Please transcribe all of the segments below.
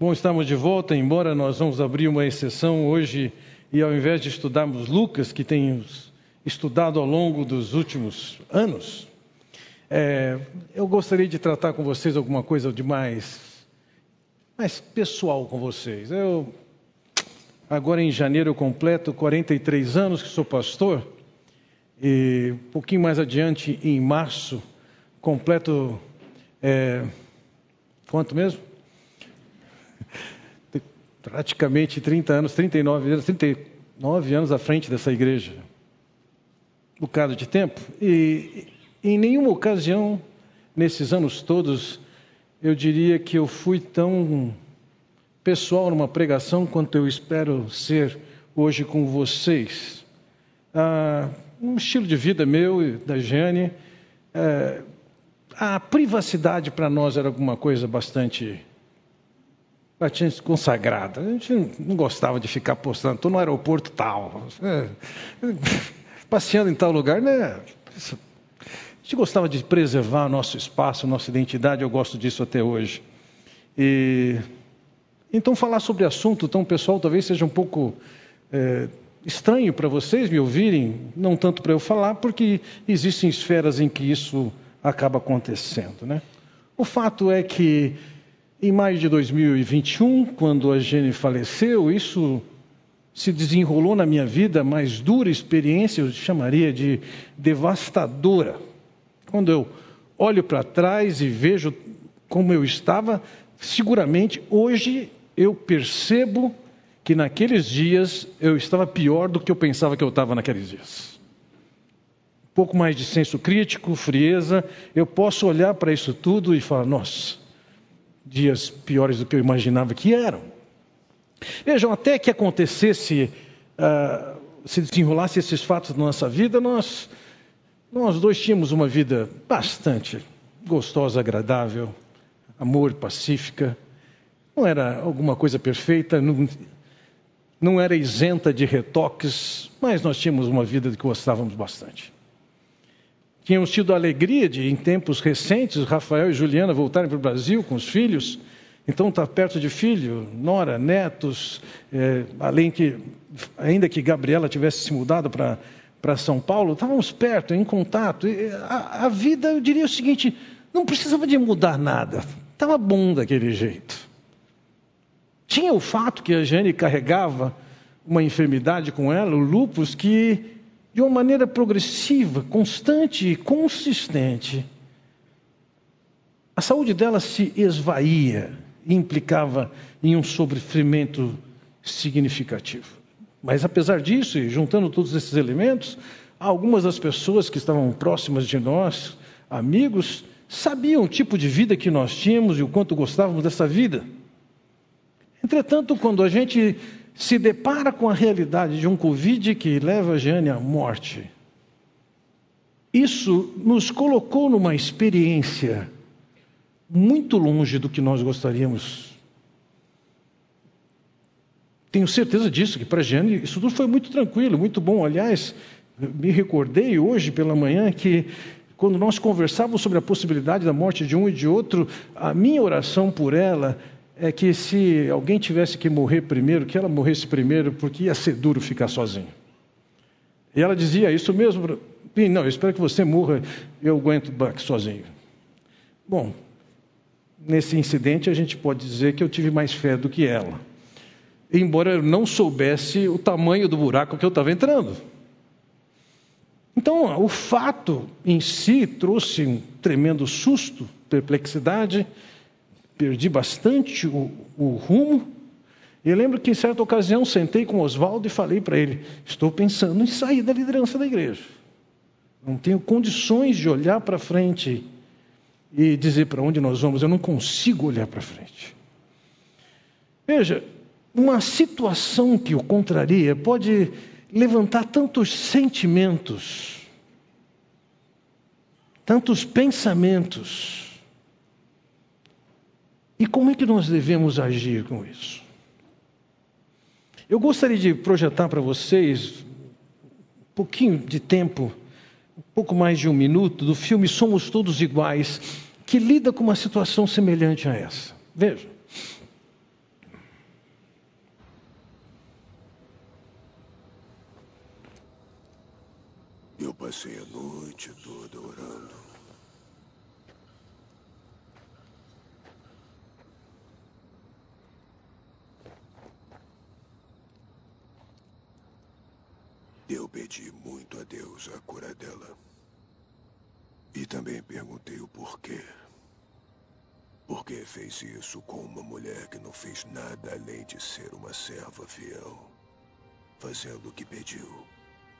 Bom, estamos de volta, embora nós vamos abrir uma exceção hoje e ao invés de estudarmos Lucas, que temos estudado ao longo dos últimos anos, é, eu gostaria de tratar com vocês alguma coisa de mais, mais pessoal com vocês. Eu, agora em janeiro, eu completo 43 anos que sou pastor e um pouquinho mais adiante, em março, completo. É, quanto mesmo? Praticamente 30 anos, 39 anos, 39 anos à frente dessa igreja. Um bocado de tempo. E em nenhuma ocasião, nesses anos todos, eu diria que eu fui tão pessoal numa pregação quanto eu espero ser hoje com vocês. Ah, um estilo de vida meu e da Jane. É, a privacidade para nós era alguma coisa bastante bastante consagrada. A gente não gostava de ficar postando, estou no aeroporto tal, é, passeando em tal lugar, né? A gente gostava de preservar nosso espaço, nossa identidade, eu gosto disso até hoje. E, então, falar sobre assunto tão pessoal talvez seja um pouco é, estranho para vocês me ouvirem, não tanto para eu falar, porque existem esferas em que isso acaba acontecendo. Né? O fato é que em maio de 2021, quando a Jenny faleceu, isso se desenrolou na minha vida, mais dura experiência, eu chamaria de devastadora. Quando eu olho para trás e vejo como eu estava, seguramente hoje eu percebo que naqueles dias eu estava pior do que eu pensava que eu estava naqueles dias. Um pouco mais de senso crítico, frieza, eu posso olhar para isso tudo e falar: nossa, dias piores do que eu imaginava que eram. Vejam, até que acontecesse, uh, se desenrolasse esses fatos na nossa vida, nós, nós dois tínhamos uma vida bastante gostosa, agradável, amor, pacífica. Não era alguma coisa perfeita, não, não era isenta de retoques, mas nós tínhamos uma vida que gostávamos bastante. Tínhamos tido a alegria de, em tempos recentes, Rafael e Juliana voltarem para o Brasil com os filhos. Então, está perto de filho, nora, netos, é, além que, ainda que Gabriela tivesse se mudado para, São Paulo, estávamos perto, em contato. A, a vida, eu diria o seguinte, não precisava de mudar nada, estava bom daquele jeito. Tinha o fato que a Jane carregava uma enfermidade com ela, o lupus, que de uma maneira progressiva, constante e consistente, a saúde dela se esvaía e implicava em um sofrimento significativo. Mas apesar disso, e juntando todos esses elementos, algumas das pessoas que estavam próximas de nós, amigos, sabiam o tipo de vida que nós tínhamos e o quanto gostávamos dessa vida. Entretanto, quando a gente se depara com a realidade de um Covid que leva a Jane à morte, isso nos colocou numa experiência muito longe do que nós gostaríamos. Tenho certeza disso, que para Jane isso tudo foi muito tranquilo, muito bom. Aliás, me recordei hoje pela manhã que quando nós conversávamos sobre a possibilidade da morte de um e de outro, a minha oração por ela é que se alguém tivesse que morrer primeiro, que ela morresse primeiro, porque ia ser duro ficar sozinho. E ela dizia isso mesmo. Não, eu espero que você morra, eu aguento sozinho. Bom, nesse incidente a gente pode dizer que eu tive mais fé do que ela. Embora eu não soubesse o tamanho do buraco que eu estava entrando. Então, o fato em si trouxe um tremendo susto, perplexidade, perdi bastante o, o rumo. E lembro que em certa ocasião sentei com Oswaldo e falei para ele: estou pensando em sair da liderança da igreja. Não tenho condições de olhar para frente e dizer para onde nós vamos, eu não consigo olhar para frente. Veja, uma situação que o contraria pode levantar tantos sentimentos, tantos pensamentos, e como é que nós devemos agir com isso? Eu gostaria de projetar para vocês um pouquinho de tempo, um pouco mais de um minuto, do filme Somos Todos Iguais, que lida com uma situação semelhante a essa. Veja. Eu passei a noite toda. Eu pedi muito a Deus a cura dela. E também perguntei o porquê. Por que fez isso com uma mulher que não fez nada além de ser uma serva fiel? Fazendo o que pediu,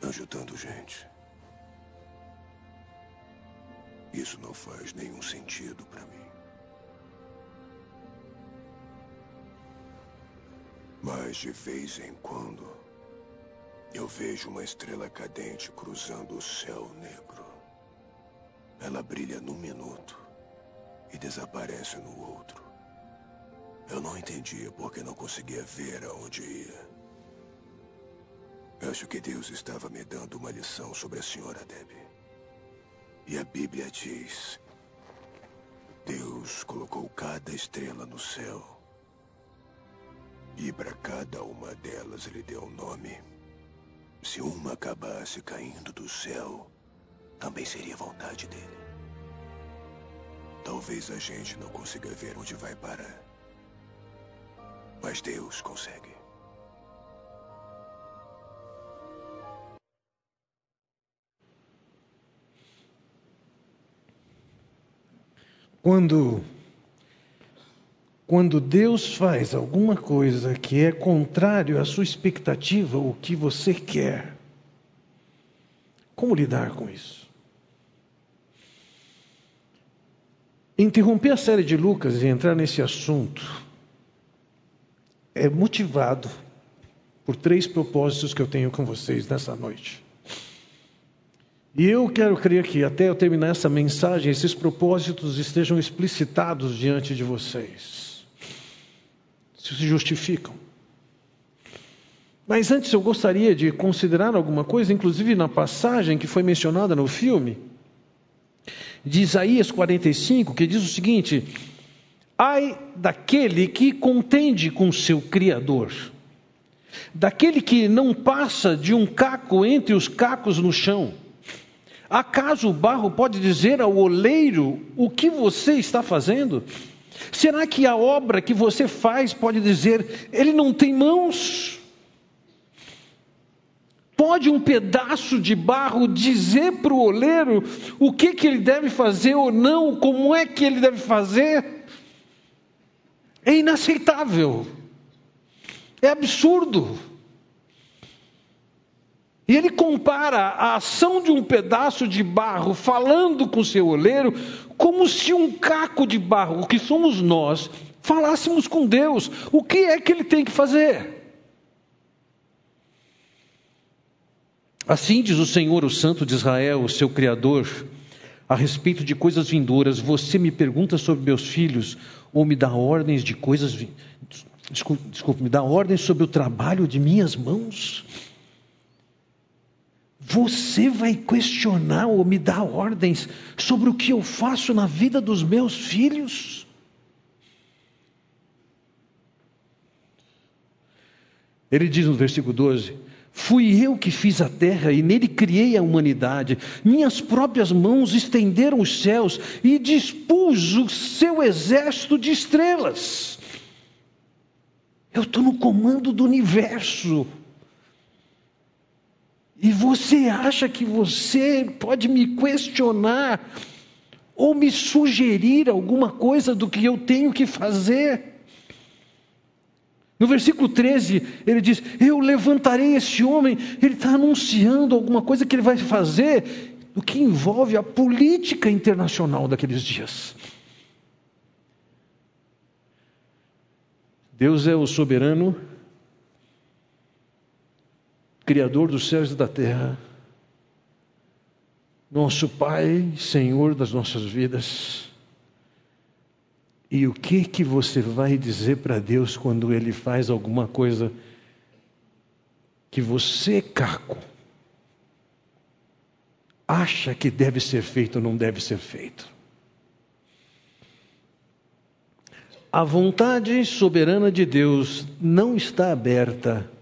ajudando gente. Isso não faz nenhum sentido para mim. Mas de vez em quando, eu vejo uma estrela cadente cruzando o céu negro. Ela brilha num minuto e desaparece no outro. Eu não entendia porque não conseguia ver aonde ia. Acho que Deus estava me dando uma lição sobre a senhora Debbie. E a Bíblia diz: Deus colocou cada estrela no céu. E para cada uma delas ele deu um nome. Se uma acabasse caindo do céu, também seria vontade dele. Talvez a gente não consiga ver onde vai parar. Mas Deus consegue. Quando quando Deus faz alguma coisa que é contrário à sua expectativa, o que você quer, como lidar com isso? Interromper a série de Lucas e entrar nesse assunto é motivado por três propósitos que eu tenho com vocês nessa noite. E eu quero crer que até eu terminar essa mensagem, esses propósitos estejam explicitados diante de vocês. Se justificam. Mas antes eu gostaria de considerar alguma coisa, inclusive na passagem que foi mencionada no filme de Isaías 45, que diz o seguinte: Ai daquele que contende com seu Criador, daquele que não passa de um caco entre os cacos no chão. Acaso o barro pode dizer ao oleiro o que você está fazendo? Será que a obra que você faz pode dizer, ele não tem mãos? Pode um pedaço de barro dizer para o oleiro o que, que ele deve fazer ou não, como é que ele deve fazer? É inaceitável, é absurdo. E ele compara a ação de um pedaço de barro falando com seu oleiro, como se um caco de barro, que somos nós, falássemos com Deus. O que é que ele tem que fazer? Assim diz o Senhor, o Santo de Israel, o seu Criador, a respeito de coisas vindouras. Você me pergunta sobre meus filhos ou me dá ordens de coisas. Desculpe, desculpe, me dá ordens sobre o trabalho de minhas mãos? Você vai questionar ou me dar ordens sobre o que eu faço na vida dos meus filhos? Ele diz no versículo 12: Fui eu que fiz a terra e nele criei a humanidade. Minhas próprias mãos estenderam os céus e dispus o seu exército de estrelas. Eu estou no comando do universo. E você acha que você pode me questionar ou me sugerir alguma coisa do que eu tenho que fazer? No versículo 13, ele diz: Eu levantarei esse homem. Ele está anunciando alguma coisa que ele vai fazer, o que envolve a política internacional daqueles dias. Deus é o soberano, Criador dos céus e da terra, nosso Pai, Senhor das nossas vidas. E o que que você vai dizer para Deus quando ele faz alguma coisa que você, Caco, acha que deve ser feito ou não deve ser feito? A vontade soberana de Deus não está aberta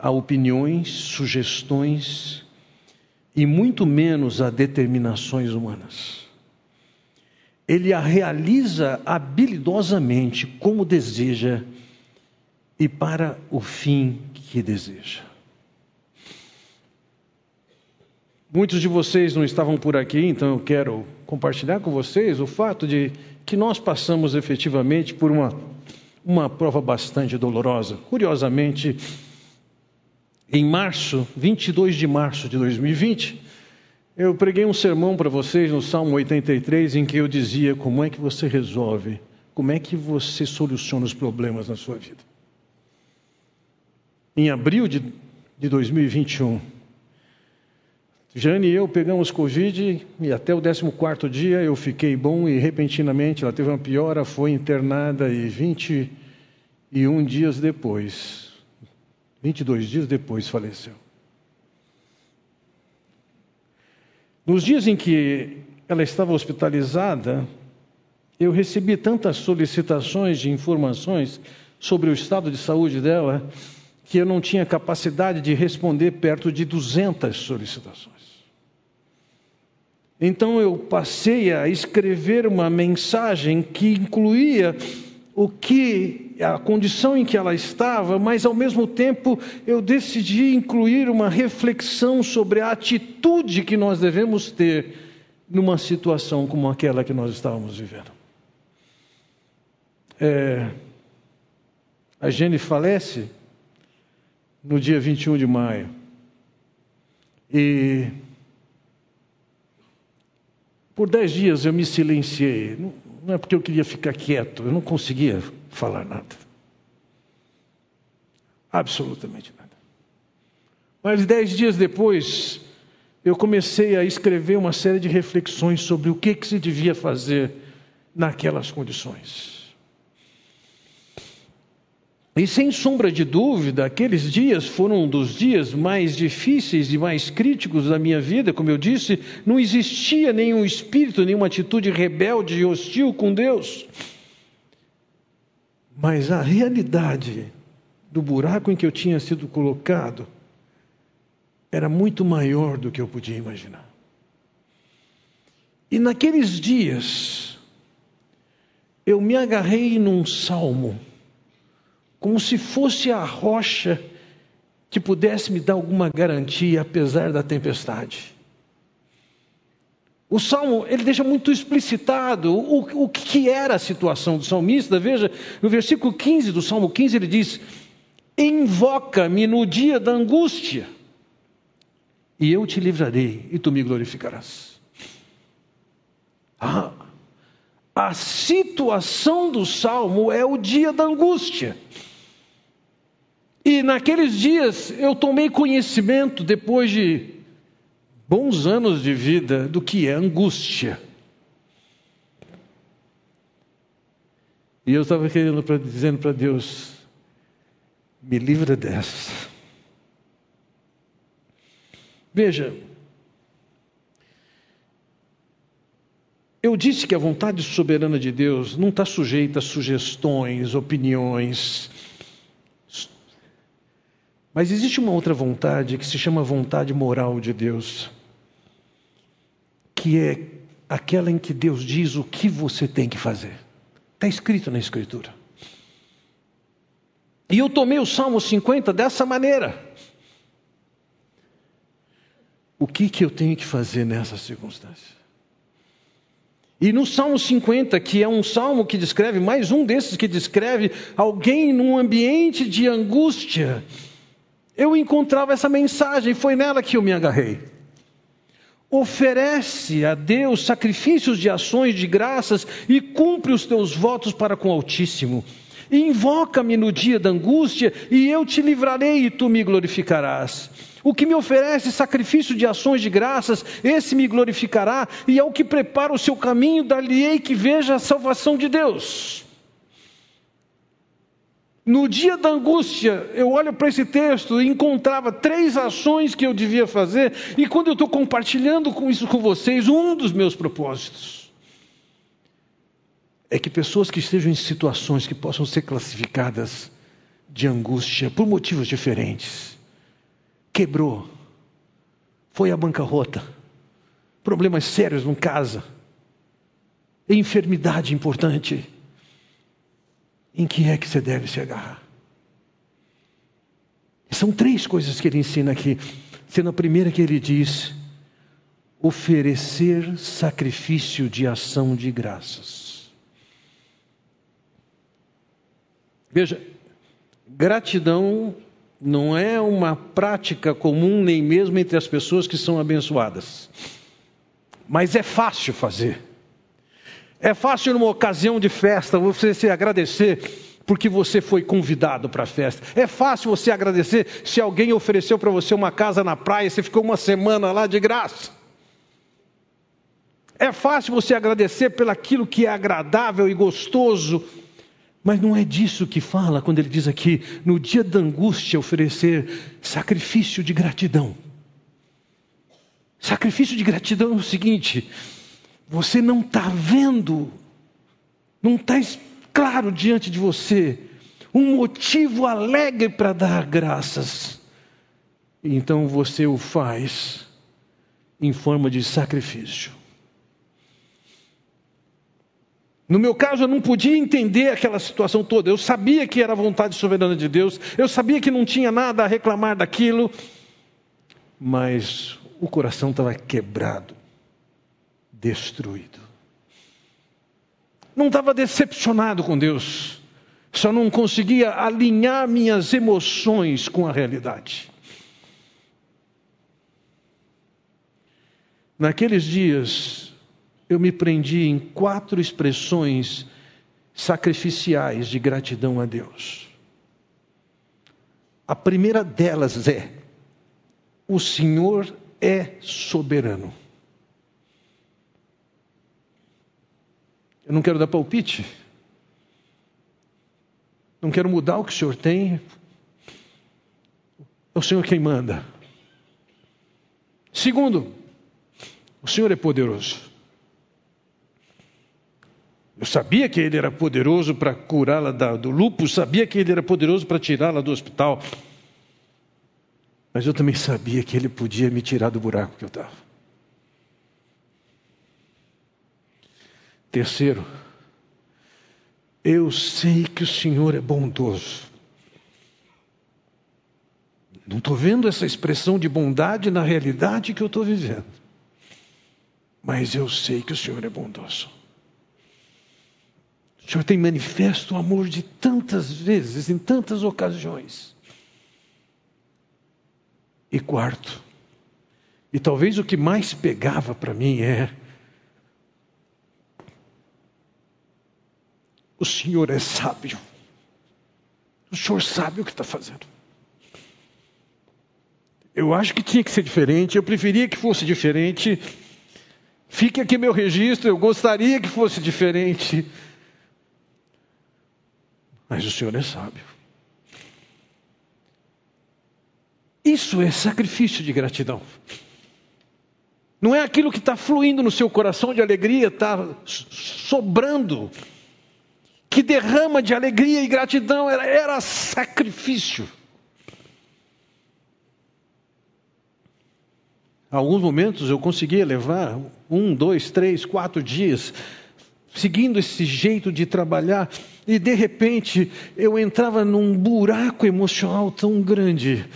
a opiniões, sugestões e muito menos a determinações humanas. Ele a realiza habilidosamente como deseja e para o fim que deseja. Muitos de vocês não estavam por aqui, então eu quero compartilhar com vocês o fato de que nós passamos efetivamente por uma, uma prova bastante dolorosa. Curiosamente, em março, 22 de março de 2020, eu preguei um sermão para vocês no Salmo 83 em que eu dizia como é que você resolve, como é que você soluciona os problemas na sua vida. Em abril de, de 2021, Jane e eu pegamos Covid e até o 14 dia eu fiquei bom e repentinamente ela teve uma piora, foi internada e 21 dias depois, 22 dias depois faleceu. Nos dias em que ela estava hospitalizada, eu recebi tantas solicitações de informações sobre o estado de saúde dela que eu não tinha capacidade de responder perto de 200 solicitações. Então eu passei a escrever uma mensagem que incluía o que a condição em que ela estava, mas ao mesmo tempo eu decidi incluir uma reflexão sobre a atitude que nós devemos ter numa situação como aquela que nós estávamos vivendo. É, a Jenny falece no dia 21 de maio. E por dez dias eu me silenciei. Não é porque eu queria ficar quieto, eu não conseguia falar nada. Absolutamente nada. Mas dez dias depois, eu comecei a escrever uma série de reflexões sobre o que, que se devia fazer naquelas condições. E sem sombra de dúvida, aqueles dias foram um dos dias mais difíceis e mais críticos da minha vida. Como eu disse, não existia nenhum espírito, nenhuma atitude rebelde e hostil com Deus. Mas a realidade do buraco em que eu tinha sido colocado era muito maior do que eu podia imaginar. E naqueles dias, eu me agarrei num salmo como se fosse a rocha que pudesse me dar alguma garantia apesar da tempestade. O salmo ele deixa muito explicitado o, o que era a situação do salmista. Veja, no versículo 15 do salmo 15 ele diz: Invoca-me no dia da angústia, e eu te livrarei, e tu me glorificarás. Ah, a situação do salmo é o dia da angústia. E naqueles dias eu tomei conhecimento, depois de bons anos de vida, do que é angústia. E eu estava querendo pra, dizendo para Deus: me livra dessa. Veja, eu disse que a vontade soberana de Deus não está sujeita a sugestões, opiniões, mas existe uma outra vontade que se chama vontade moral de Deus, que é aquela em que Deus diz o que você tem que fazer. Está escrito na Escritura. E eu tomei o Salmo 50 dessa maneira. O que, que eu tenho que fazer nessa circunstância? E no Salmo 50, que é um salmo que descreve, mais um desses que descreve alguém num ambiente de angústia, eu encontrava essa mensagem, foi nela que eu me agarrei. Oferece a Deus sacrifícios de ações de graças e cumpre os teus votos para com o Altíssimo. Invoca-me no dia da angústia e eu te livrarei e tu me glorificarás. O que me oferece sacrifício de ações de graças, esse me glorificará, e ao que prepara o seu caminho, dar-lhe-ei que veja a salvação de Deus. No dia da angústia, eu olho para esse texto e encontrava três ações que eu devia fazer, e quando eu estou compartilhando com isso com vocês, um dos meus propósitos é que pessoas que estejam em situações que possam ser classificadas de angústia por motivos diferentes, quebrou, foi à bancarrota, problemas sérios em casa, enfermidade importante, em que é que você deve se agarrar? São três coisas que ele ensina aqui. Sendo a primeira que ele diz: oferecer sacrifício de ação de graças. Veja, gratidão não é uma prática comum nem mesmo entre as pessoas que são abençoadas. Mas é fácil fazer. É fácil numa ocasião de festa você se agradecer porque você foi convidado para a festa. É fácil você agradecer se alguém ofereceu para você uma casa na praia e você ficou uma semana lá de graça. É fácil você agradecer pelaquilo que é agradável e gostoso, mas não é disso que fala quando ele diz aqui, no dia da angústia, oferecer sacrifício de gratidão. Sacrifício de gratidão é o seguinte: você não está vendo, não está claro diante de você um motivo alegre para dar graças. Então você o faz em forma de sacrifício. No meu caso, eu não podia entender aquela situação toda. Eu sabia que era a vontade soberana de Deus, eu sabia que não tinha nada a reclamar daquilo, mas o coração estava quebrado destruído. Não estava decepcionado com Deus, só não conseguia alinhar minhas emoções com a realidade. Naqueles dias, eu me prendi em quatro expressões sacrificiais de gratidão a Deus. A primeira delas é: o Senhor é soberano. Eu não quero dar palpite. Não quero mudar o que o Senhor tem. É o Senhor quem manda. Segundo, o Senhor é poderoso. Eu sabia que Ele era poderoso para curá-la do lúpus, sabia que Ele era poderoso para tirá-la do hospital. Mas eu também sabia que Ele podia me tirar do buraco que eu estava. Terceiro, eu sei que o Senhor é bondoso. Não estou vendo essa expressão de bondade na realidade que eu estou vivendo. Mas eu sei que o Senhor é bondoso. O Senhor tem manifesto o amor de tantas vezes, em tantas ocasiões. E quarto, e talvez o que mais pegava para mim é O Senhor é sábio. O Senhor sabe o que está fazendo. Eu acho que tinha que ser diferente, eu preferia que fosse diferente. Fique aqui meu registro, eu gostaria que fosse diferente. Mas o Senhor é sábio. Isso é sacrifício de gratidão. Não é aquilo que está fluindo no seu coração de alegria, está sobrando que derrama de alegria e gratidão, era, era sacrifício. Alguns momentos eu conseguia levar um, dois, três, quatro dias seguindo esse jeito de trabalhar e de repente eu entrava num buraco emocional tão grande,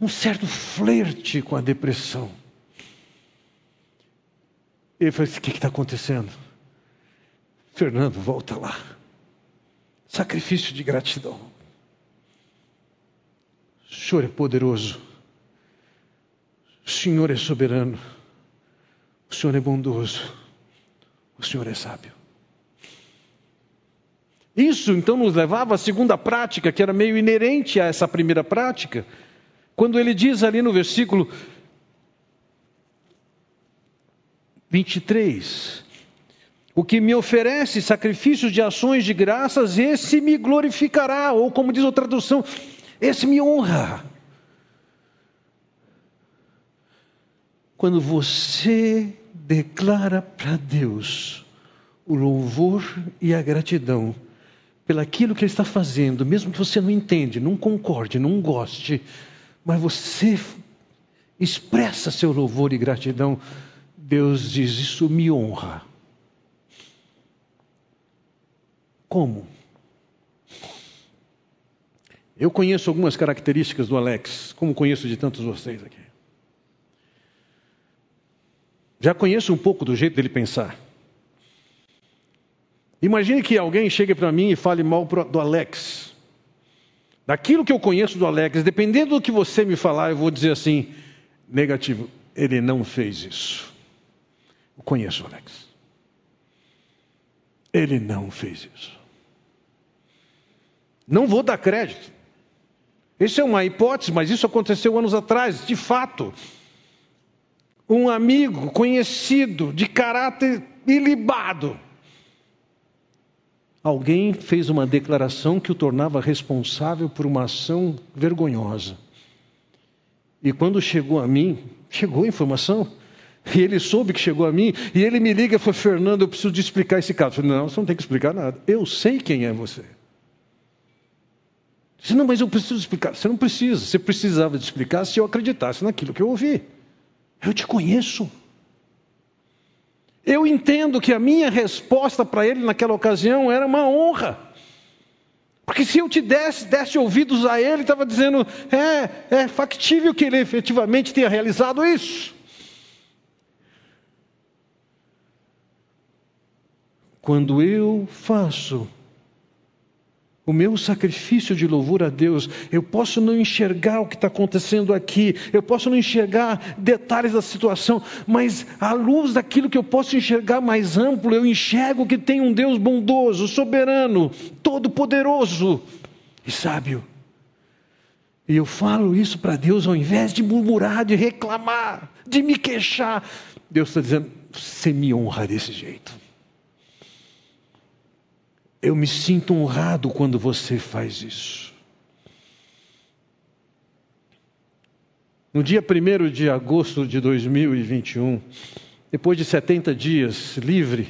um certo flerte com a depressão. E eu falei: o que está acontecendo? Fernando, volta lá. Sacrifício de gratidão. O Senhor é poderoso. O Senhor é soberano. O Senhor é bondoso. O Senhor é sábio. Isso então nos levava à segunda prática, que era meio inerente a essa primeira prática, quando ele diz ali no versículo 23: o que me oferece sacrifícios de ações de graças, esse me glorificará, ou como diz a tradução, esse me honra. Quando você declara para Deus o louvor e a gratidão pelaquilo que Ele está fazendo, mesmo que você não entende, não concorde, não goste, mas você expressa seu louvor e gratidão, Deus diz: Isso me honra. Como? Eu conheço algumas características do Alex, como conheço de tantos vocês aqui. Já conheço um pouco do jeito dele pensar. Imagine que alguém chegue para mim e fale mal do Alex. Daquilo que eu conheço do Alex, dependendo do que você me falar, eu vou dizer assim: negativo, ele não fez isso. Eu conheço o Alex. Ele não fez isso. Não vou dar crédito. Isso é uma hipótese, mas isso aconteceu anos atrás, de fato. Um amigo conhecido, de caráter ilibado, alguém fez uma declaração que o tornava responsável por uma ação vergonhosa. E quando chegou a mim, chegou a informação, e ele soube que chegou a mim, e ele me liga e falou: Fernando, eu preciso de explicar esse caso. Eu falei: Não, você não tem que explicar nada. Eu sei quem é você. Disse, não, mas eu preciso explicar. Você não precisa. Você precisava de explicar se eu acreditasse naquilo que eu ouvi. Eu te conheço. Eu entendo que a minha resposta para ele naquela ocasião era uma honra. Porque se eu te desse, desse ouvidos a ele, estava dizendo, é, é factível que ele efetivamente tenha realizado isso. Quando eu faço o meu sacrifício de louvor a Deus, eu posso não enxergar o que está acontecendo aqui, eu posso não enxergar detalhes da situação, mas à luz daquilo que eu posso enxergar mais amplo, eu enxergo que tem um Deus bondoso, soberano, todo-poderoso e sábio. E eu falo isso para Deus ao invés de murmurar, de reclamar, de me queixar. Deus está dizendo: você me honra desse jeito. Eu me sinto honrado quando você faz isso. No dia 1 de agosto de 2021, depois de 70 dias livre,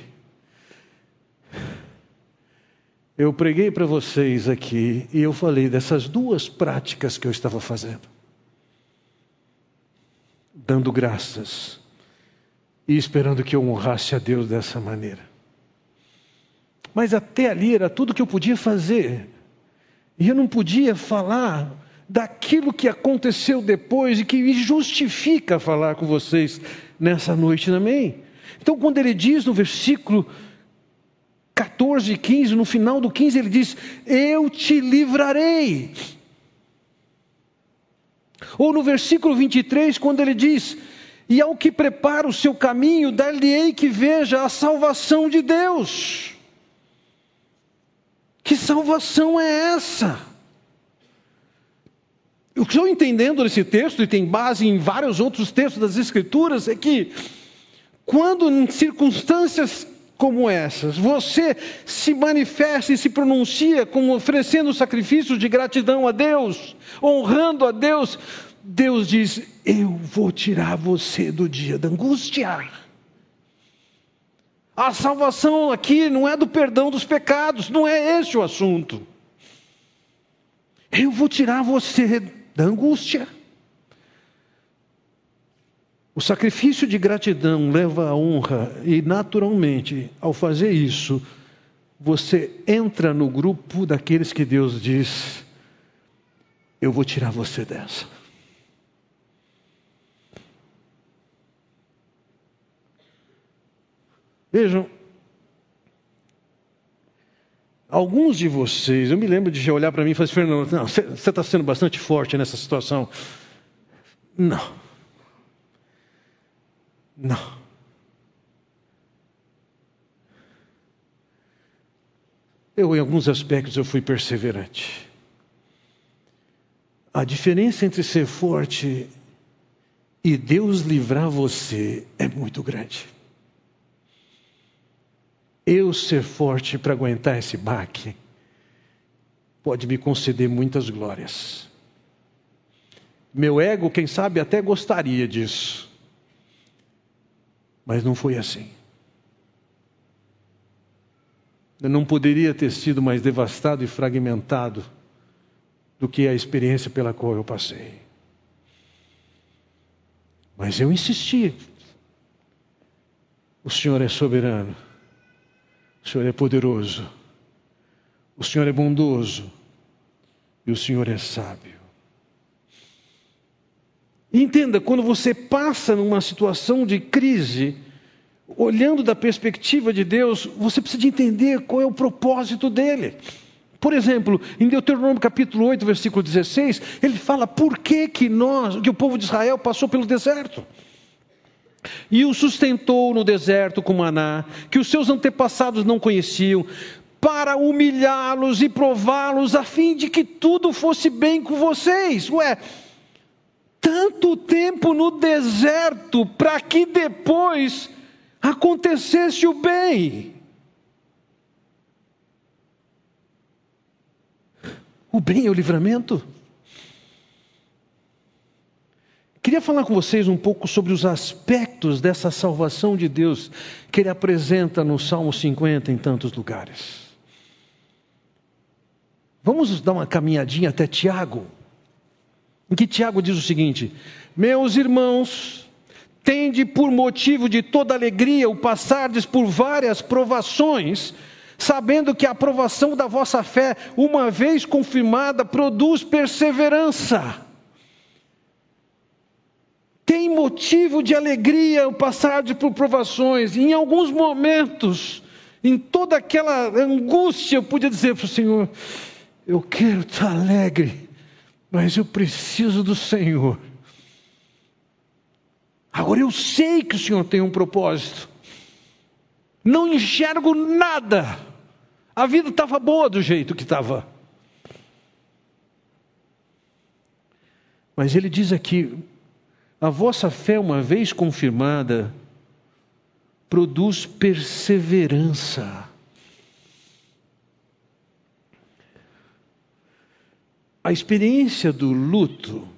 eu preguei para vocês aqui e eu falei dessas duas práticas que eu estava fazendo. Dando graças e esperando que eu honrasse a Deus dessa maneira. Mas até ali era tudo que eu podia fazer. E eu não podia falar daquilo que aconteceu depois e que justifica falar com vocês nessa noite também. Então, quando ele diz no versículo 14 e 15, no final do 15, ele diz: Eu te livrarei. Ou no versículo 23, quando ele diz: E ao que prepara o seu caminho, dar-lhe-ei que veja a salvação de Deus. Que salvação é essa? O que estou entendendo desse texto, e tem base em vários outros textos das Escrituras, é que quando em circunstâncias como essas, você se manifesta e se pronuncia como oferecendo sacrifício de gratidão a Deus, honrando a Deus, Deus diz: Eu vou tirar você do dia da angústia. A salvação aqui não é do perdão dos pecados, não é esse o assunto. Eu vou tirar você da angústia. O sacrifício de gratidão leva à honra, e naturalmente, ao fazer isso, você entra no grupo daqueles que Deus diz: Eu vou tirar você dessa. Vejam, alguns de vocês, eu me lembro de olhar para mim e falar assim, Fernando, não, você está sendo bastante forte nessa situação. Não. Não. Eu, em alguns aspectos, eu fui perseverante. A diferença entre ser forte e Deus livrar você é muito grande eu ser forte para aguentar esse baque, pode me conceder muitas glórias. Meu ego, quem sabe, até gostaria disso, mas não foi assim. Eu não poderia ter sido mais devastado e fragmentado do que a experiência pela qual eu passei. Mas eu insisti. O Senhor é soberano. O Senhor é poderoso. O Senhor é bondoso. E o Senhor é sábio. Entenda, quando você passa numa situação de crise, olhando da perspectiva de Deus, você precisa de entender qual é o propósito dele. Por exemplo, em Deuteronômio capítulo 8, versículo 16, ele fala por que, que nós, que o povo de Israel passou pelo deserto. E o sustentou no deserto com maná, que os seus antepassados não conheciam, para humilhá-los e prová-los, a fim de que tudo fosse bem com vocês. Ué, tanto tempo no deserto para que depois acontecesse o bem. O bem é o livramento. Queria falar com vocês um pouco sobre os aspectos dessa salvação de Deus que ele apresenta no Salmo 50 em tantos lugares. Vamos dar uma caminhadinha até Tiago, em que Tiago diz o seguinte: Meus irmãos, tende por motivo de toda alegria o passardes por várias provações, sabendo que a aprovação da vossa fé, uma vez confirmada, produz perseverança. Tem motivo de alegria o passar por provações, em alguns momentos, em toda aquela angústia, eu podia dizer para o Senhor: eu quero estar alegre, mas eu preciso do Senhor. Agora eu sei que o Senhor tem um propósito. Não enxergo nada. A vida estava boa do jeito que estava. Mas ele diz aqui: a vossa fé, uma vez confirmada, produz perseverança. A experiência do luto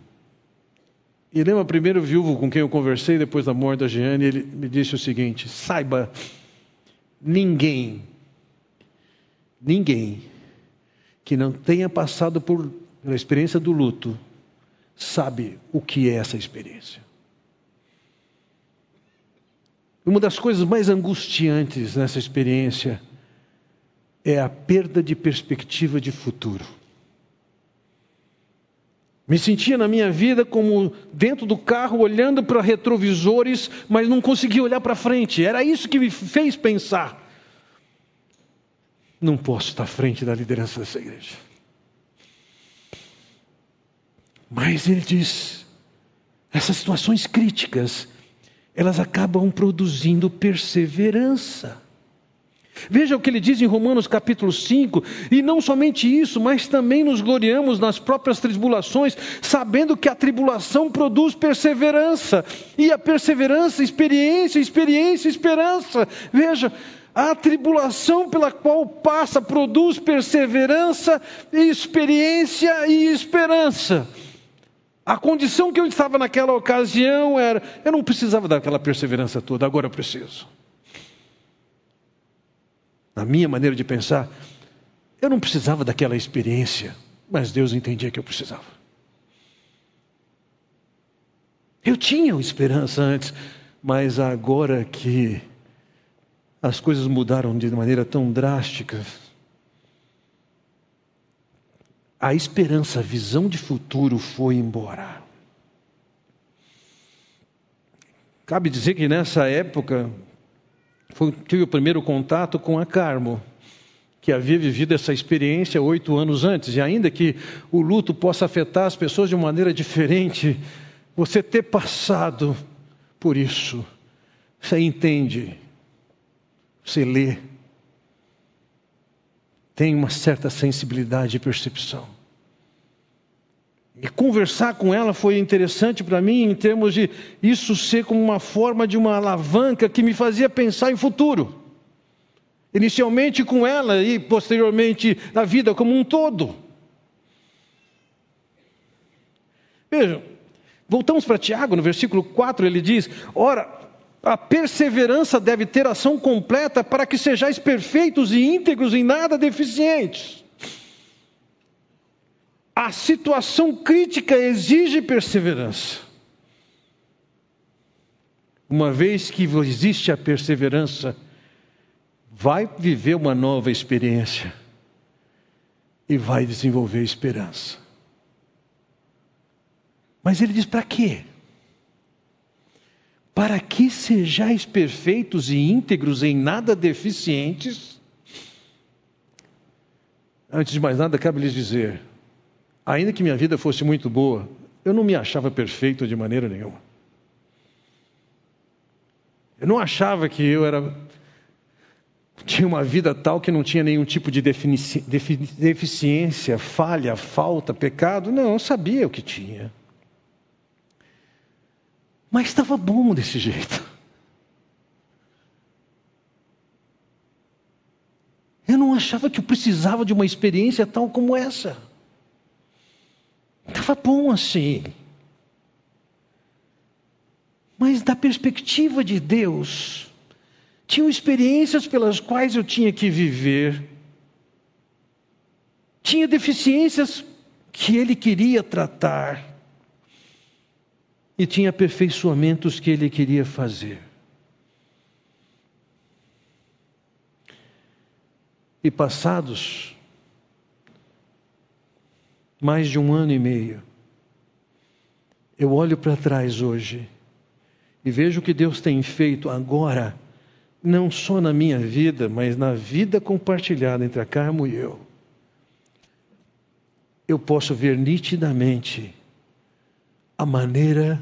e lembra o primeiro viúvo com quem eu conversei depois da morte da Jeane, ele me disse o seguinte: saiba, ninguém, ninguém que não tenha passado por, pela experiência do luto, sabe o que é essa experiência. Uma das coisas mais angustiantes nessa experiência é a perda de perspectiva de futuro. Me sentia na minha vida como dentro do carro, olhando para retrovisores, mas não conseguia olhar para frente. Era isso que me fez pensar. Não posso estar à frente da liderança dessa igreja. Mas ele diz: essas situações críticas, elas acabam produzindo perseverança. Veja o que ele diz em Romanos capítulo 5, e não somente isso, mas também nos gloriamos nas próprias tribulações, sabendo que a tribulação produz perseverança, e a perseverança, experiência, experiência, esperança. Veja, a tribulação pela qual passa produz perseverança, experiência e esperança. A condição que eu estava naquela ocasião era: eu não precisava daquela perseverança toda, agora eu preciso na minha maneira de pensar, eu não precisava daquela experiência, mas Deus entendia que eu precisava. Eu tinha esperança antes, mas agora que as coisas mudaram de maneira tão drástica, a esperança, a visão de futuro foi embora. Cabe dizer que nessa época, foi, tive o primeiro contato com a Carmo, que havia vivido essa experiência oito anos antes, e ainda que o luto possa afetar as pessoas de uma maneira diferente, você ter passado por isso, você entende, você lê, tem uma certa sensibilidade e percepção. E conversar com ela foi interessante para mim em termos de isso ser como uma forma de uma alavanca que me fazia pensar em futuro. Inicialmente com ela e posteriormente na vida como um todo. Vejam, voltamos para Tiago, no versículo 4 ele diz: Ora, a perseverança deve ter ação completa para que sejais perfeitos e íntegros em nada deficientes. A situação crítica exige perseverança. uma vez que existe a perseverança, vai viver uma nova experiência e vai desenvolver esperança. Mas ele diz: para quê? Para que sejais perfeitos e íntegros, em nada deficientes. Antes de mais nada, cabe lhes dizer: ainda que minha vida fosse muito boa, eu não me achava perfeito de maneira nenhuma. Eu não achava que eu era tinha uma vida tal que não tinha nenhum tipo de deficiência, falha, falta, pecado. Não, eu sabia o que tinha. Mas estava bom desse jeito. Eu não achava que eu precisava de uma experiência tal como essa. Estava bom assim. Mas da perspectiva de Deus, tinham experiências pelas quais eu tinha que viver, tinha deficiências que Ele queria tratar, e tinha aperfeiçoamentos que Ele queria fazer. E passados mais de um ano e meio, eu olho para trás hoje e vejo o que Deus tem feito agora, não só na minha vida, mas na vida compartilhada entre a Carmo e eu. Eu posso ver nitidamente a maneira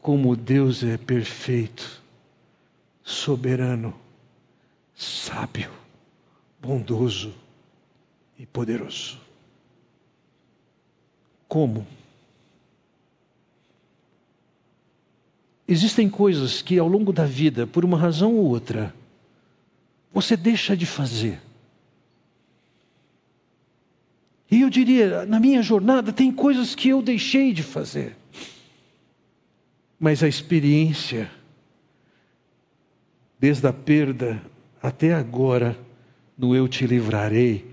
como Deus é perfeito, soberano, sábio, bondoso e poderoso. Como? Existem coisas que ao longo da vida, por uma razão ou outra, você deixa de fazer. E eu diria, na minha jornada, tem coisas que eu deixei de fazer. Mas a experiência, desde a perda até agora, no eu te livrarei,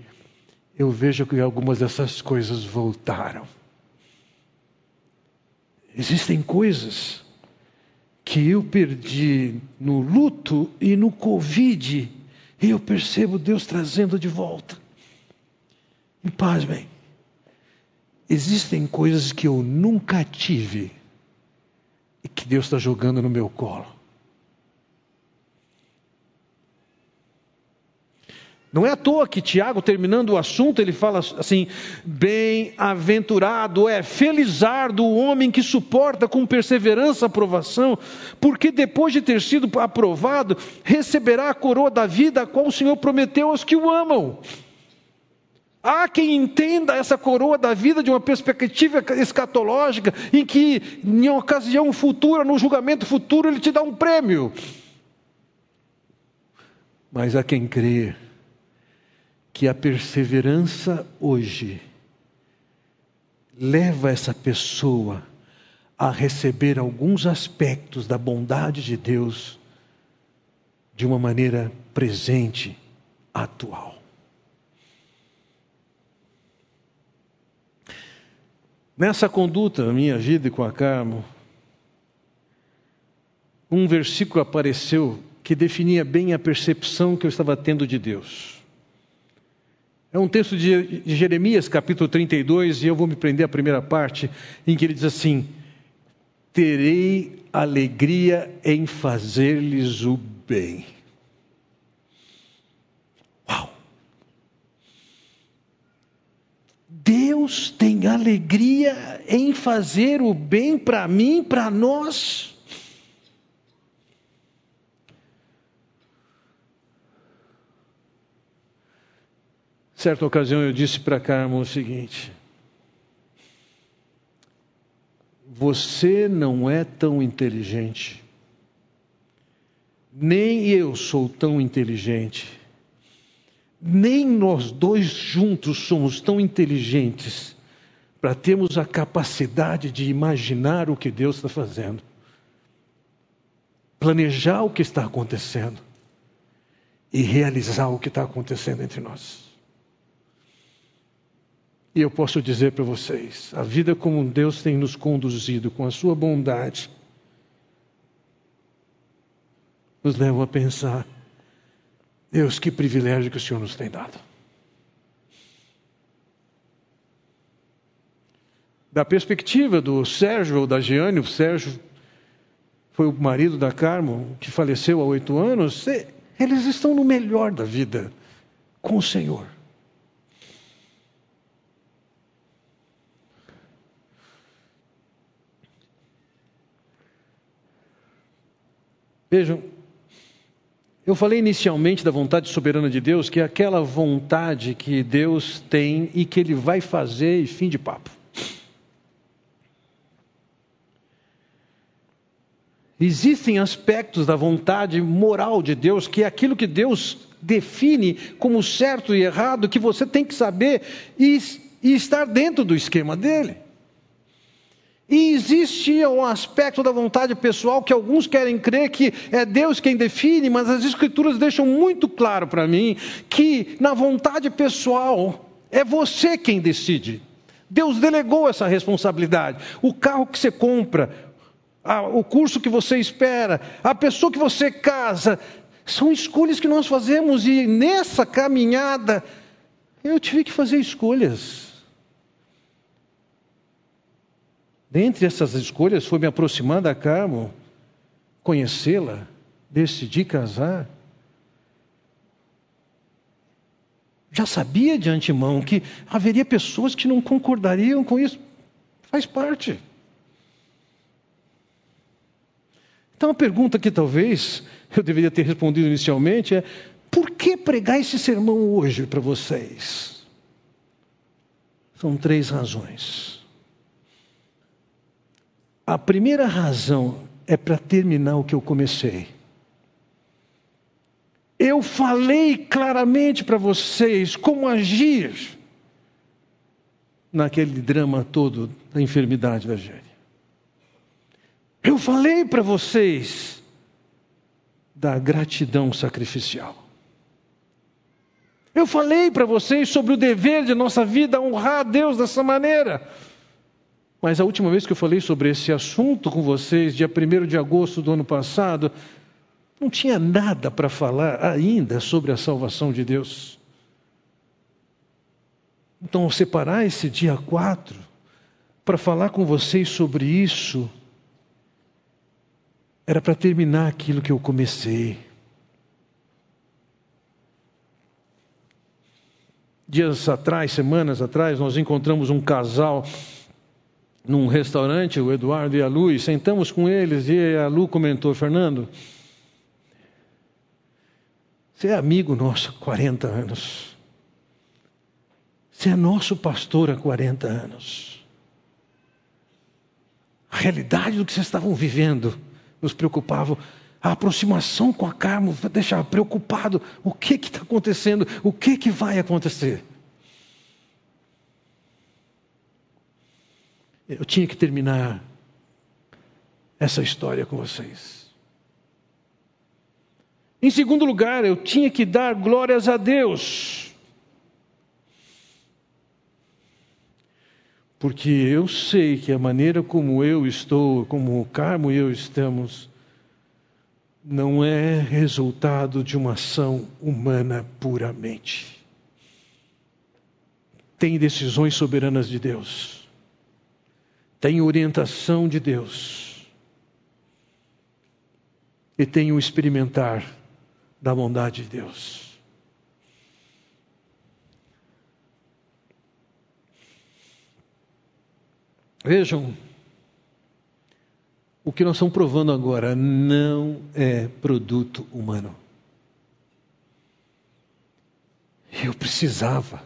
eu vejo que algumas dessas coisas voltaram. Existem coisas que eu perdi no luto e no Covid, e eu percebo Deus trazendo de volta. E pasmem, existem coisas que eu nunca tive e que Deus está jogando no meu colo. Não é à toa que Tiago, terminando o assunto, ele fala assim: bem-aventurado é, felizardo o homem que suporta com perseverança a aprovação, porque depois de ter sido aprovado, receberá a coroa da vida, a qual o Senhor prometeu aos que o amam. Há quem entenda essa coroa da vida de uma perspectiva escatológica, em que, em ocasião futura, no julgamento futuro, ele te dá um prêmio. Mas há quem crê que a perseverança hoje leva essa pessoa a receber alguns aspectos da bondade de Deus de uma maneira presente, atual. Nessa conduta, minha vida e com a Carmo, um versículo apareceu que definia bem a percepção que eu estava tendo de Deus. É um texto de Jeremias, capítulo 32, e eu vou me prender à primeira parte, em que ele diz assim: Terei alegria em fazer-lhes o bem. Deus tem alegria em fazer o bem para mim, para nós. Certa ocasião eu disse para Carmo o seguinte: Você não é tão inteligente, nem eu sou tão inteligente, nem nós dois juntos somos tão inteligentes para termos a capacidade de imaginar o que Deus está fazendo, planejar o que está acontecendo e realizar o que está acontecendo entre nós. E eu posso dizer para vocês: a vida como Deus tem nos conduzido, com a sua bondade, nos levam a pensar: Deus, que privilégio que o Senhor nos tem dado. Da perspectiva do Sérgio ou da Giane, o Sérgio foi o marido da Carmo, que faleceu há oito anos, eles estão no melhor da vida com o Senhor. Vejam, eu falei inicialmente da vontade soberana de Deus, que é aquela vontade que Deus tem e que Ele vai fazer, e fim de papo. Existem aspectos da vontade moral de Deus, que é aquilo que Deus define como certo e errado, que você tem que saber e, e estar dentro do esquema dele. E existe um aspecto da vontade pessoal que alguns querem crer que é Deus quem define, mas as Escrituras deixam muito claro para mim que na vontade pessoal é você quem decide. Deus delegou essa responsabilidade. O carro que você compra, o curso que você espera, a pessoa que você casa, são escolhas que nós fazemos e nessa caminhada eu tive que fazer escolhas. Dentre essas escolhas, foi me aproximar da Carmo, conhecê-la, decidir casar. Já sabia de antemão que haveria pessoas que não concordariam com isso. Faz parte. Então a pergunta que talvez eu deveria ter respondido inicialmente é: por que pregar esse sermão hoje para vocês? São três razões. A primeira razão é para terminar o que eu comecei. Eu falei claramente para vocês como agir naquele drama todo da enfermidade da Gênia. Eu falei para vocês da gratidão sacrificial. Eu falei para vocês sobre o dever de nossa vida honrar a Deus dessa maneira. Mas a última vez que eu falei sobre esse assunto com vocês, dia 1 de agosto do ano passado, não tinha nada para falar ainda sobre a salvação de Deus. Então, separar esse dia 4 para falar com vocês sobre isso, era para terminar aquilo que eu comecei. Dias atrás, semanas atrás, nós encontramos um casal num restaurante, o Eduardo e a Lu, e sentamos com eles e a Lu comentou: Fernando, você é amigo nosso há 40 anos. Você é nosso pastor há 40 anos. A realidade do que vocês estavam vivendo nos preocupava. A aproximação com a Carmo deixava preocupado. O que está acontecendo? O que, que vai acontecer? Eu tinha que terminar essa história com vocês. Em segundo lugar, eu tinha que dar glórias a Deus. Porque eu sei que a maneira como eu estou, como o Carmo e eu estamos, não é resultado de uma ação humana puramente. Tem decisões soberanas de Deus tem orientação de Deus e tem o experimentar da bondade de Deus. Vejam, o que nós estamos provando agora não é produto humano. Eu precisava,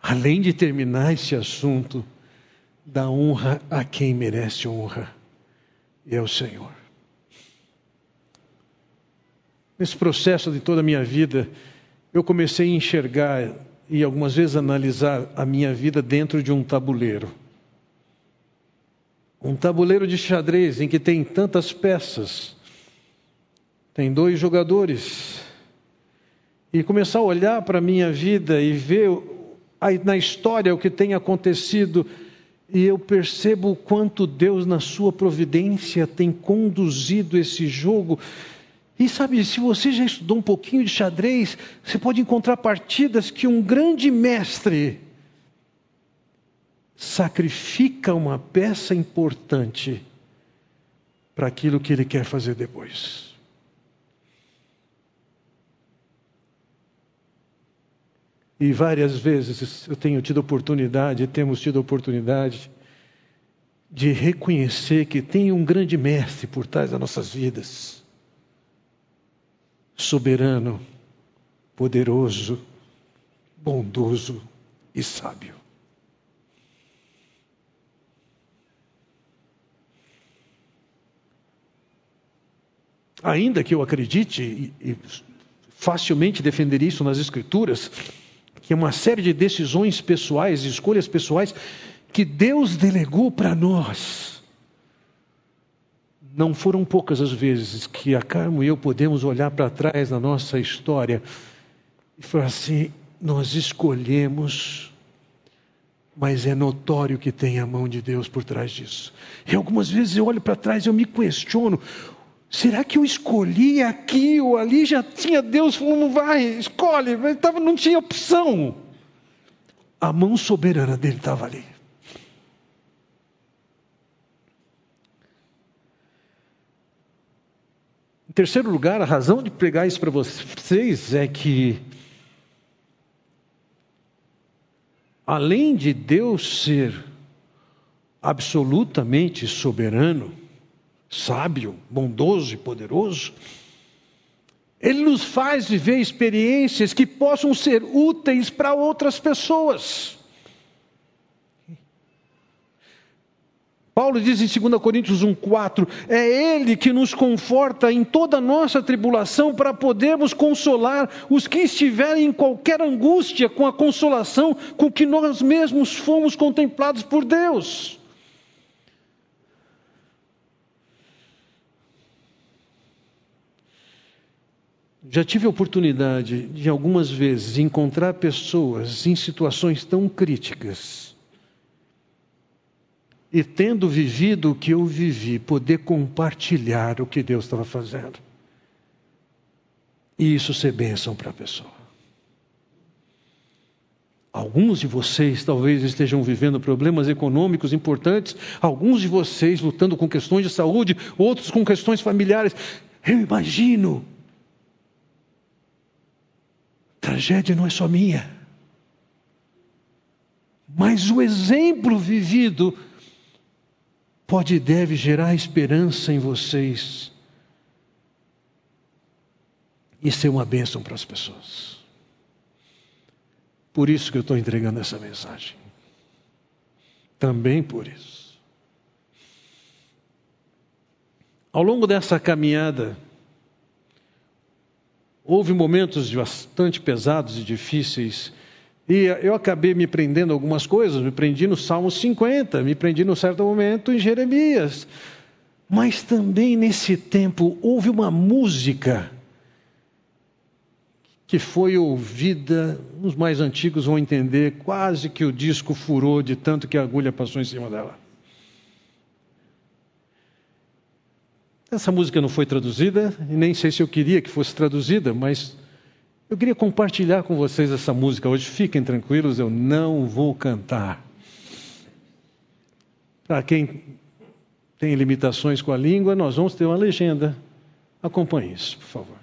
além de terminar esse assunto, da honra a quem merece honra, e é o Senhor. Nesse processo de toda a minha vida, eu comecei a enxergar e algumas vezes analisar a minha vida dentro de um tabuleiro. Um tabuleiro de xadrez em que tem tantas peças, tem dois jogadores. E começar a olhar para a minha vida e ver na história o que tem acontecido e eu percebo o quanto Deus, na sua providência, tem conduzido esse jogo. E sabe, se você já estudou um pouquinho de xadrez, você pode encontrar partidas que um grande mestre sacrifica uma peça importante para aquilo que ele quer fazer depois. E várias vezes eu tenho tido oportunidade, temos tido oportunidade de reconhecer que tem um grande mestre por trás das nossas vidas. Soberano, poderoso, bondoso e sábio. Ainda que eu acredite e, e facilmente defender isso nas Escrituras, que é uma série de decisões pessoais, escolhas pessoais, que Deus delegou para nós. Não foram poucas as vezes que a Carmo e eu podemos olhar para trás na nossa história e falar assim: nós escolhemos, mas é notório que tem a mão de Deus por trás disso. E algumas vezes eu olho para trás e eu me questiono: Será que eu escolhi aqui ou ali? Já tinha Deus falando, vai, escolhe, tava, não tinha opção. A mão soberana dele estava ali. Em terceiro lugar, a razão de pregar isso para vocês é que, além de Deus ser absolutamente soberano, sábio, bondoso e poderoso, ele nos faz viver experiências que possam ser úteis para outras pessoas. Paulo diz em 2 Coríntios 1,4: é Ele que nos conforta em toda nossa tribulação para podermos consolar os que estiverem em qualquer angústia com a consolação com que nós mesmos fomos contemplados por Deus. Já tive a oportunidade de algumas vezes encontrar pessoas em situações tão críticas e tendo vivido o que eu vivi, poder compartilhar o que Deus estava fazendo. E isso ser bênção para a pessoa. Alguns de vocês talvez estejam vivendo problemas econômicos importantes, alguns de vocês lutando com questões de saúde, outros com questões familiares. Eu imagino Tragédia não é só minha. Mas o exemplo vivido pode e deve gerar esperança em vocês e ser uma bênção para as pessoas. Por isso que eu estou entregando essa mensagem. Também por isso. Ao longo dessa caminhada, Houve momentos bastante pesados e difíceis. E eu acabei me prendendo algumas coisas, me prendi no Salmo 50, me prendi num certo momento em Jeremias. Mas também nesse tempo houve uma música que foi ouvida, os mais antigos vão entender, quase que o disco furou de tanto que a agulha passou em cima dela. Essa música não foi traduzida, e nem sei se eu queria que fosse traduzida, mas eu queria compartilhar com vocês essa música hoje. Fiquem tranquilos, eu não vou cantar. Para quem tem limitações com a língua, nós vamos ter uma legenda. Acompanhe isso, por favor.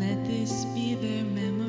Let this be their memory.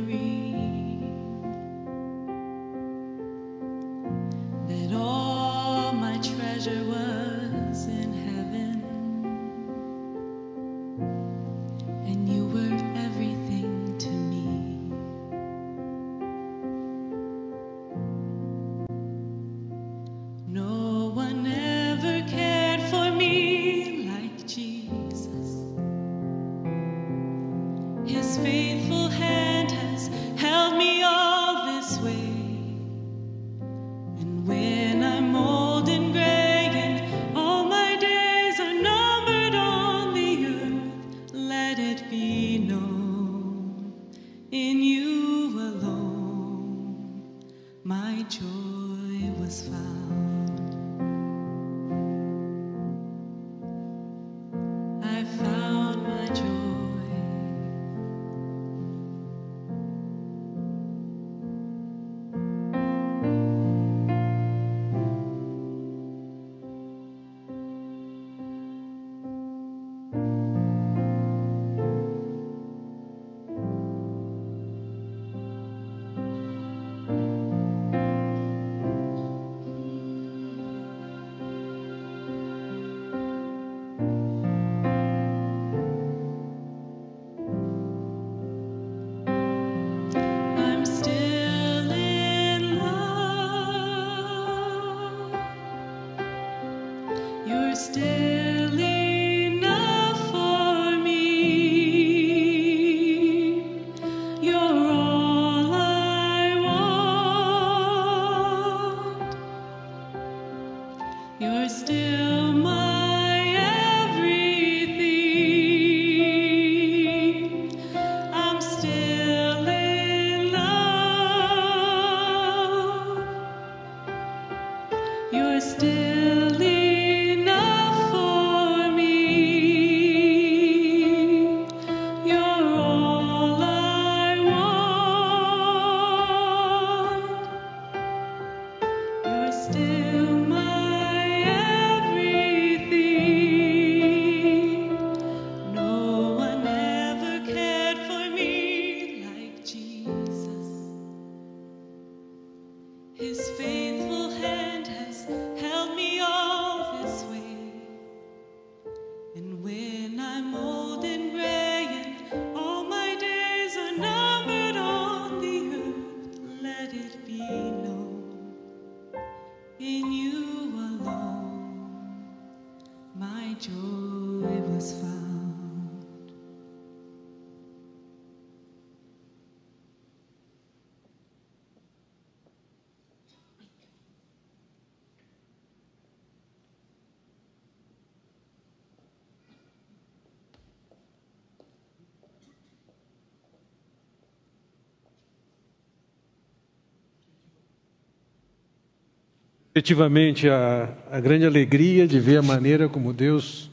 Efetivamente, a, a grande alegria de ver a maneira como Deus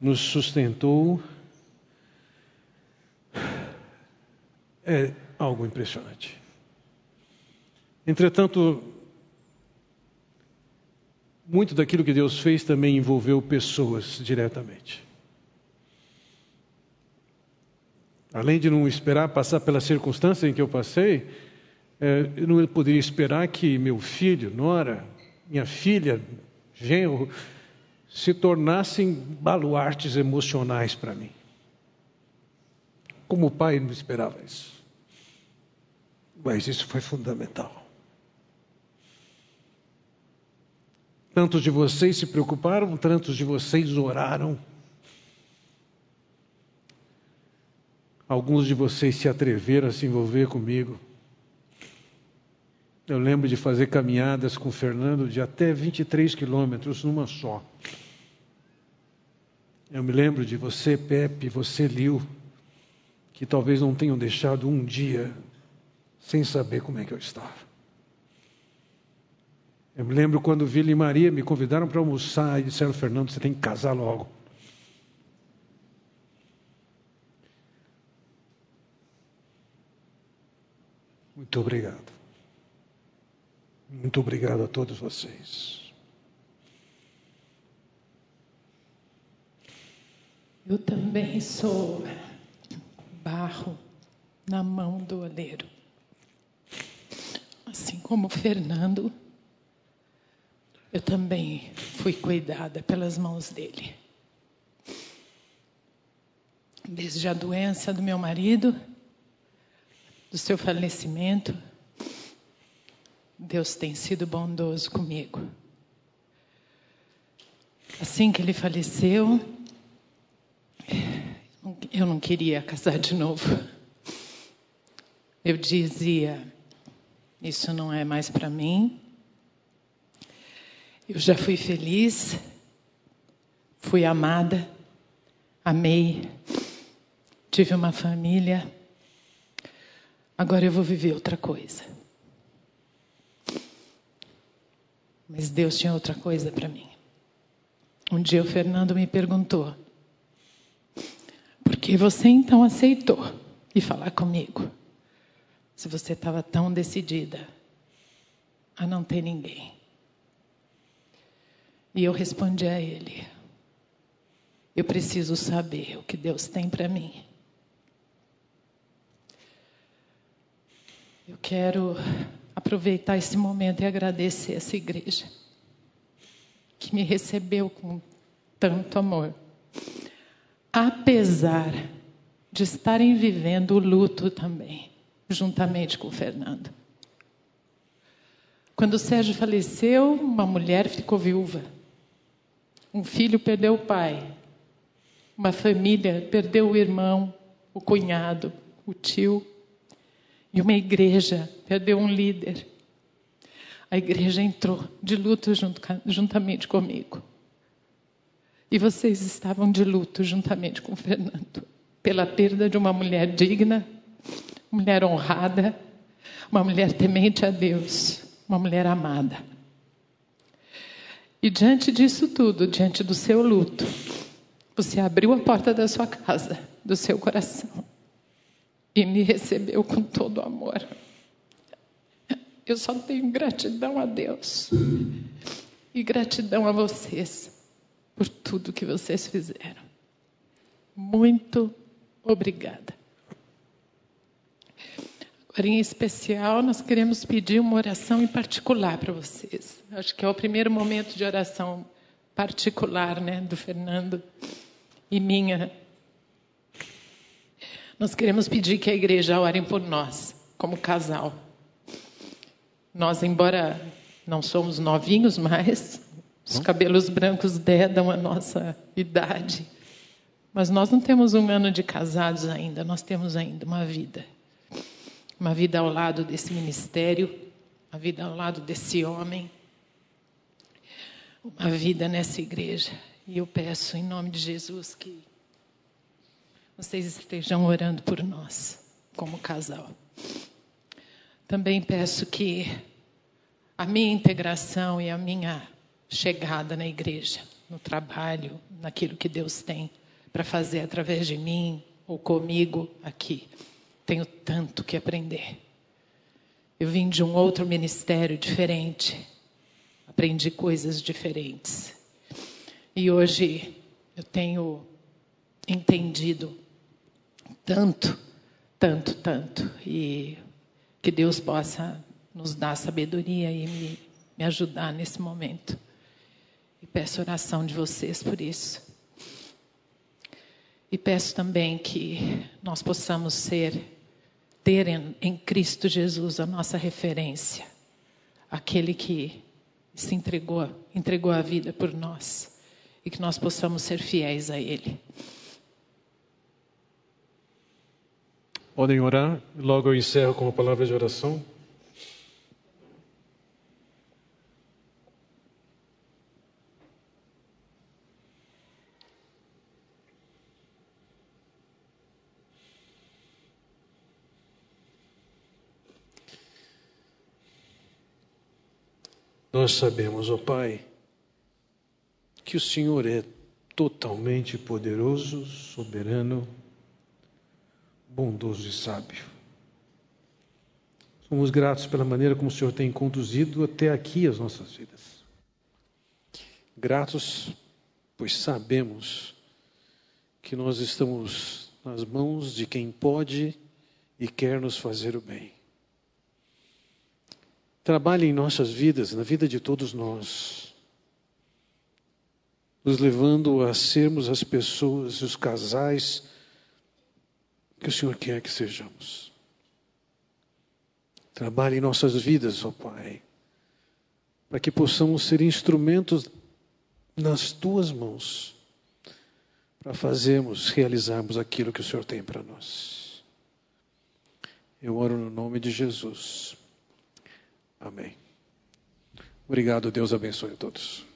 nos sustentou é algo impressionante. Entretanto, muito daquilo que Deus fez também envolveu pessoas diretamente. Além de não esperar passar pela circunstância em que eu passei, é, eu não poderia esperar que meu filho, Nora, minha filha, genro, se tornassem baluartes emocionais para mim. Como pai, não esperava isso. Mas isso foi fundamental. Tantos de vocês se preocuparam, tantos de vocês oraram. Alguns de vocês se atreveram a se envolver comigo. Eu lembro de fazer caminhadas com o Fernando de até 23 quilômetros numa só. Eu me lembro de você, Pepe, você, Liu, que talvez não tenham deixado um dia sem saber como é que eu estava. Eu me lembro quando Vila e Maria me convidaram para almoçar e disseram, Fernando, você tem que casar logo. Muito obrigado. Muito obrigado a todos vocês. Eu também sou barro na mão do oleiro. Assim como Fernando, eu também fui cuidada pelas mãos dele. Desde a doença do meu marido, do seu falecimento, Deus tem sido bondoso comigo. Assim que ele faleceu, eu não queria casar de novo. Eu dizia: Isso não é mais para mim. Eu já fui feliz, fui amada, amei, tive uma família. Agora eu vou viver outra coisa. Mas Deus tinha outra coisa para mim. Um dia o Fernando me perguntou: por que você então aceitou ir falar comigo? Se você estava tão decidida a não ter ninguém. E eu respondi a ele: Eu preciso saber o que Deus tem para mim. Eu quero aproveitar esse momento e agradecer essa igreja que me recebeu com tanto amor. Apesar de estarem vivendo o luto também, juntamente com o Fernando. Quando o Sérgio faleceu, uma mulher ficou viúva. Um filho perdeu o pai. Uma família perdeu o irmão, o cunhado, o tio. E uma igreja perdeu um líder. A igreja entrou de luto junto, juntamente comigo. E vocês estavam de luto juntamente com o Fernando pela perda de uma mulher digna, mulher honrada, uma mulher temente a Deus, uma mulher amada. E diante disso tudo, diante do seu luto, você abriu a porta da sua casa, do seu coração, e me recebeu com todo amor. Eu só tenho gratidão a Deus e gratidão a vocês por tudo que vocês fizeram. Muito obrigada. Agora, em especial, nós queremos pedir uma oração em particular para vocês. Acho que é o primeiro momento de oração particular, né, do Fernando e minha. Nós queremos pedir que a igreja ore por nós, como casal. Nós, embora não somos novinhos mais, os cabelos brancos dedam a nossa idade. Mas nós não temos um ano de casados ainda, nós temos ainda uma vida uma vida ao lado desse ministério, uma vida ao lado desse homem, uma vida nessa igreja. E eu peço em nome de Jesus que vocês estejam orando por nós, como casal. Também peço que a minha integração e a minha chegada na igreja, no trabalho, naquilo que Deus tem para fazer através de mim ou comigo aqui, tenho tanto que aprender. Eu vim de um outro ministério diferente. Aprendi coisas diferentes. E hoje eu tenho entendido tanto, tanto, tanto. E que Deus possa nos dar sabedoria e me, me ajudar nesse momento. E peço oração de vocês por isso. E peço também que nós possamos ser ter em, em Cristo Jesus a nossa referência, aquele que se entregou, entregou a vida por nós e que nós possamos ser fiéis a Ele. Podem orar, logo eu encerro com uma palavra de oração. Nós sabemos, ó oh Pai, que o Senhor é totalmente poderoso, soberano, bondoso e sábio. Somos gratos pela maneira como o Senhor tem conduzido até aqui as nossas vidas. Gratos, pois sabemos que nós estamos nas mãos de quem pode e quer nos fazer o bem. Trabalhe em nossas vidas, na vida de todos nós, nos levando a sermos as pessoas os casais que o Senhor quer que sejamos. Trabalhe em nossas vidas, ó Pai, para que possamos ser instrumentos nas tuas mãos para fazermos, realizarmos aquilo que o Senhor tem para nós. Eu oro no nome de Jesus. Amém. Obrigado, Deus abençoe a todos.